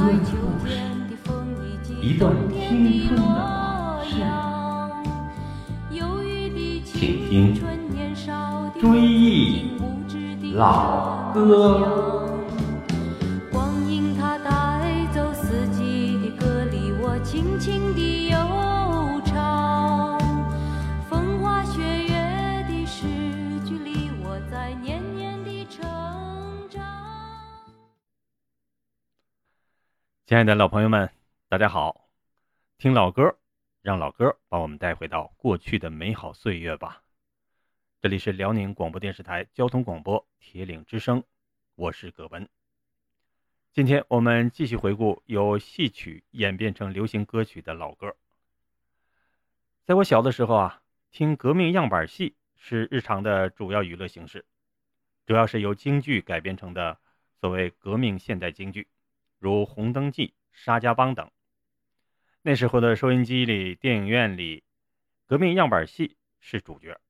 歌的故事，一段青春的往事，请听《追忆老歌》。光阴它带走四季的歌，里我轻轻地游亲爱的老朋友们，大家好！听老歌，让老歌把我们带回到过去的美好岁月吧。这里是辽宁广播电视台交通广播铁岭之声，我是葛文。今天我们继续回顾由戏曲演变成流行歌曲的老歌。在我小的时候啊，听革命样板戏是日常的主要娱乐形式，主要是由京剧改编成的所谓革命现代京剧。如《红灯记》《沙家浜》等，那时候的收音机里、电影院里，革命样板戏是主角。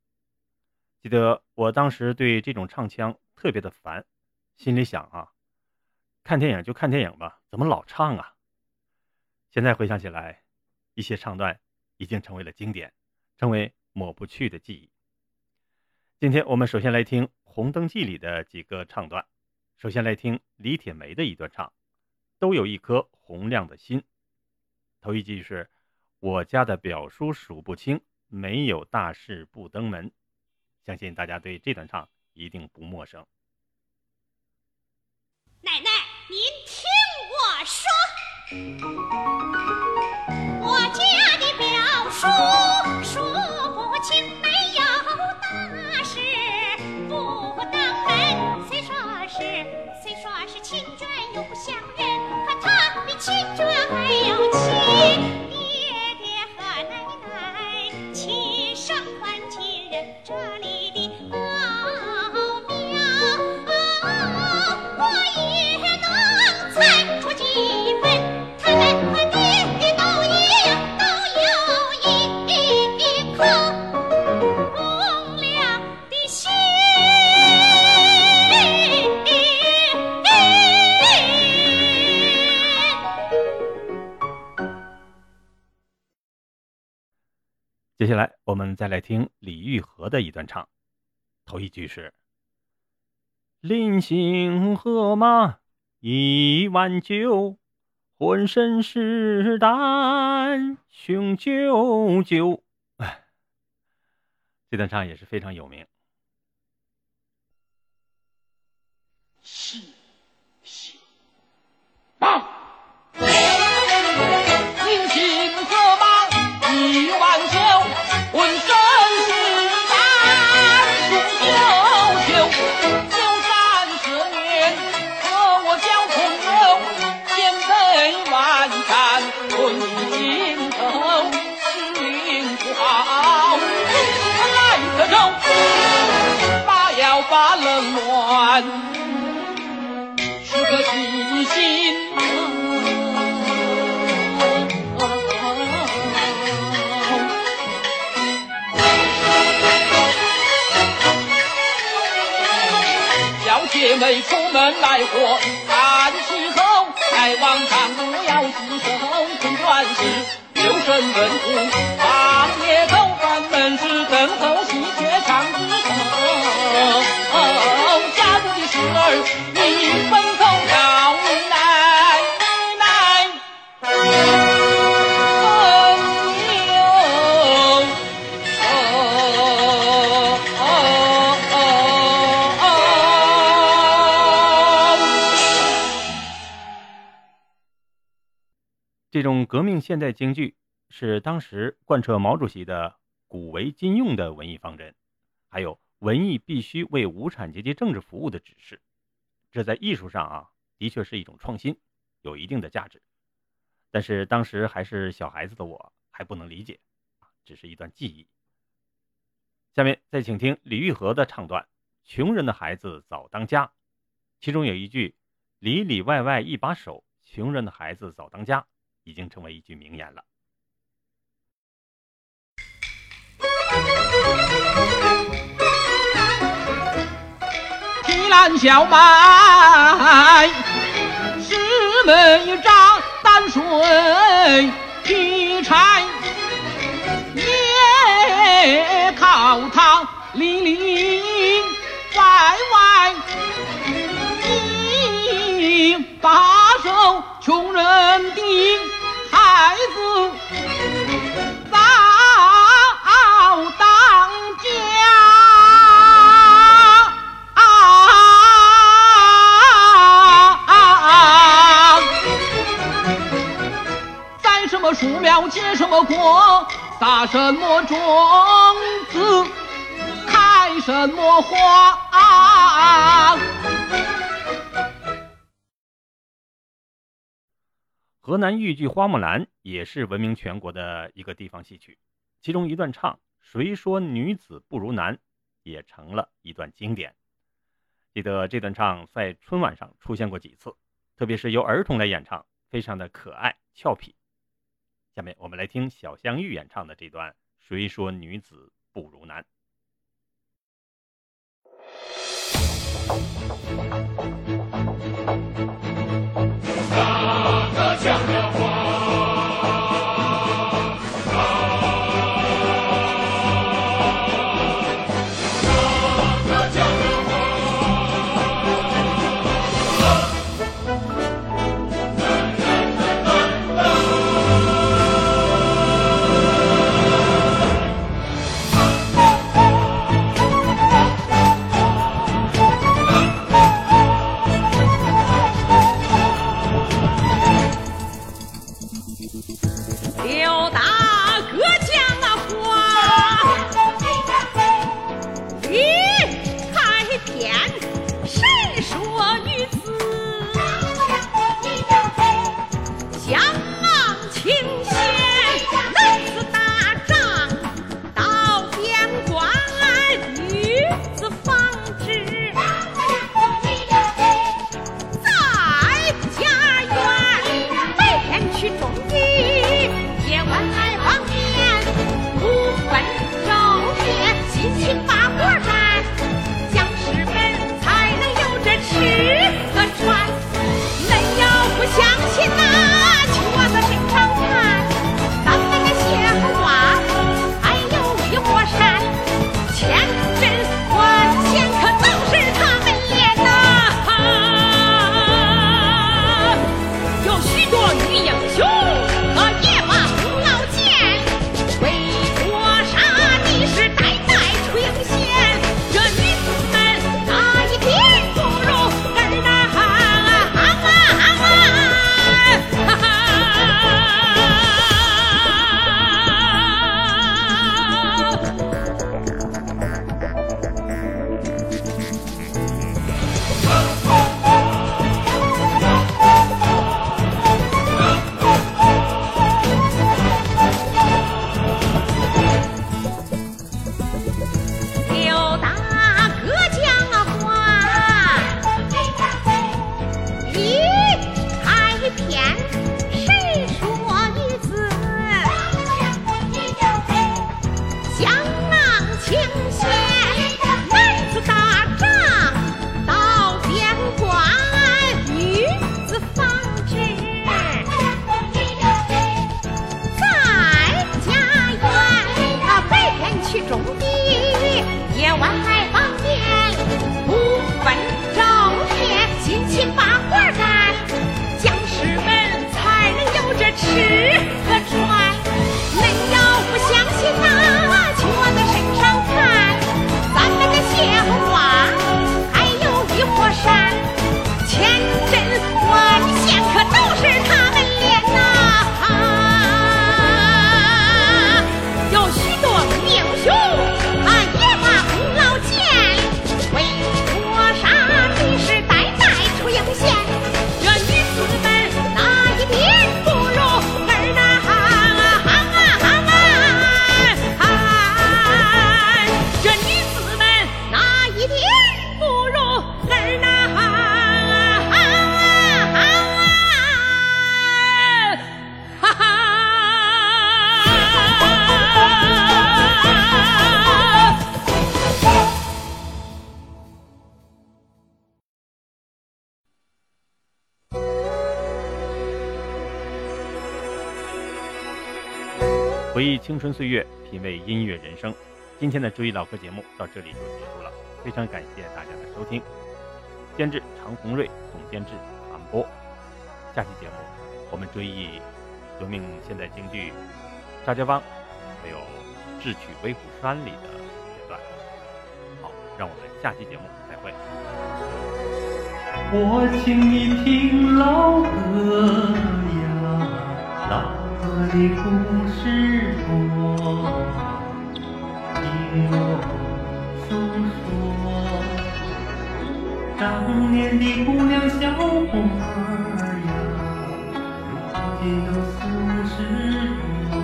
记得我当时对这种唱腔特别的烦，心里想啊，看电影就看电影吧，怎么老唱啊？现在回想起来，一些唱段已经成为了经典，成为抹不去的记忆。今天我们首先来听《红灯记》里的几个唱段，首先来听李铁梅的一段唱。都有一颗红亮的心。头一句是：“我家的表叔数不清，没有大事不登门。”相信大家对这段唱一定不陌生。奶奶，您听我说，再来听李玉和的一段唱。头一句是：“临行喝马一碗酒，浑身是胆雄赳赳。”，这段唱也是非常有名。暖，是个提心。姐妹出门来货，看气候，在往常不要自守，困转时留神人物，半夜走关门时等候喜鹊唱枝头。家中的事儿你吩咐要奶奶。这种革命现代京剧是当时贯彻毛主席的“古为今用”的文艺方针，还有文艺必须为无产阶级政治服务的指示。这在艺术上啊，的确是一种创新，有一定的价值。但是当时还是小孩子的我，还不能理解，只是一段记忆。下面再请听李玉和的唱段：“穷人的孩子早当家”，其中有一句“里里外外一把手，穷人的孩子早当家”。已经成为一句名言了。提篮小麦，十门一张担水劈柴，也靠他里里外外一把手穷人的孩子树苗结什么果，撒什么种子开什么花。河南豫剧《花木兰》也是闻名全国的一个地方戏曲，其中一段唱“谁说女子不如男”也成了一段经典。记得这段唱在春晚上出现过几次，特别是由儿童来演唱，非常的可爱俏皮。下面我们来听小香玉演唱的这段“谁说女子不如男”。回忆青春岁月，品味音乐人生。今天的追忆老歌节目到这里就结束了，非常感谢大家的收听。监制常红瑞，总监制韩波。下期节目我们追忆革命现代京剧《沙家浜》，还有《智取威虎山》里的片段。好，让我们下期节目再会。我请你听老歌呀，老歌的故事的姑娘小伙儿呀，如今都四五十多，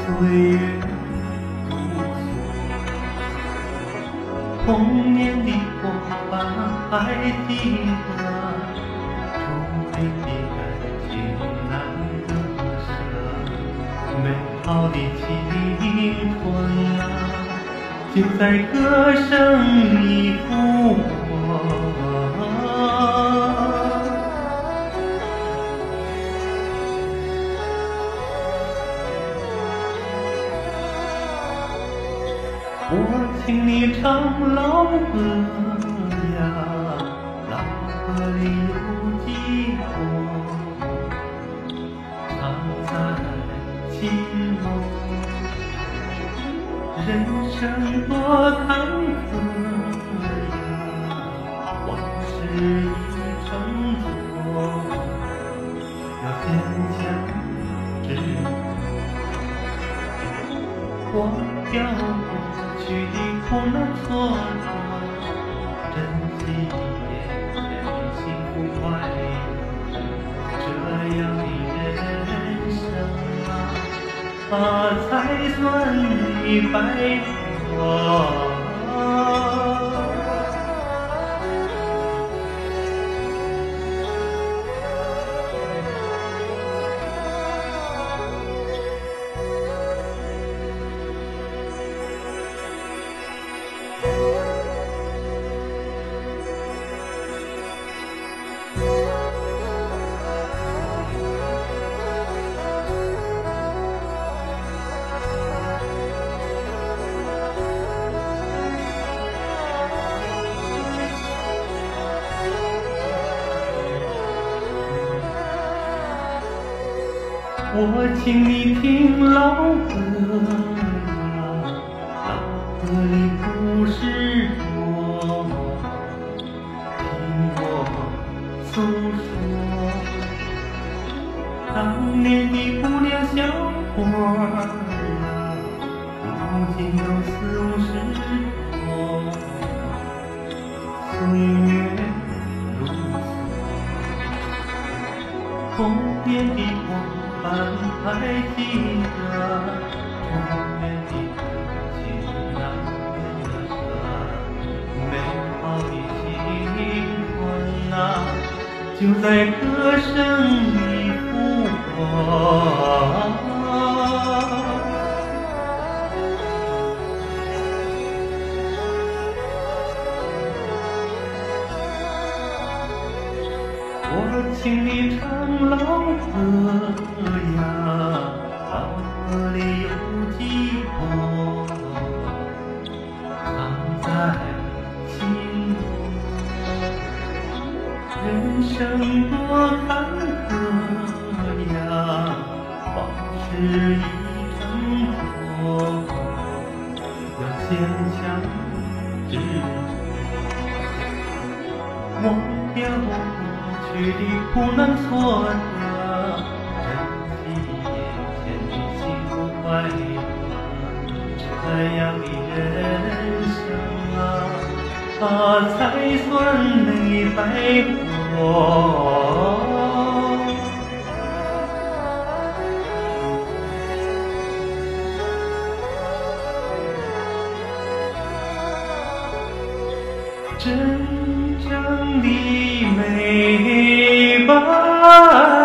岁月如梭。童年的伙伴还记得，初恋的感情难割舍，美好的青春啊，就在歌声里复我请你唱老歌呀，老歌里有几多，藏在心中。人生多坎坷呀，往事已成错，要坚强执着。忘掉过去的苦难挫折，珍惜眼前幸福快乐。这样的人生啊，啊才算你白活。我请你听老歌。我请你唱老歌呀，老歌里有寄托，藏在心中。人生多坎坷呀，往事已成错，要坚强。不能错的，珍惜眼前的幸福快乐。这样的人生啊，啊才算美白活。真正的美 Ah.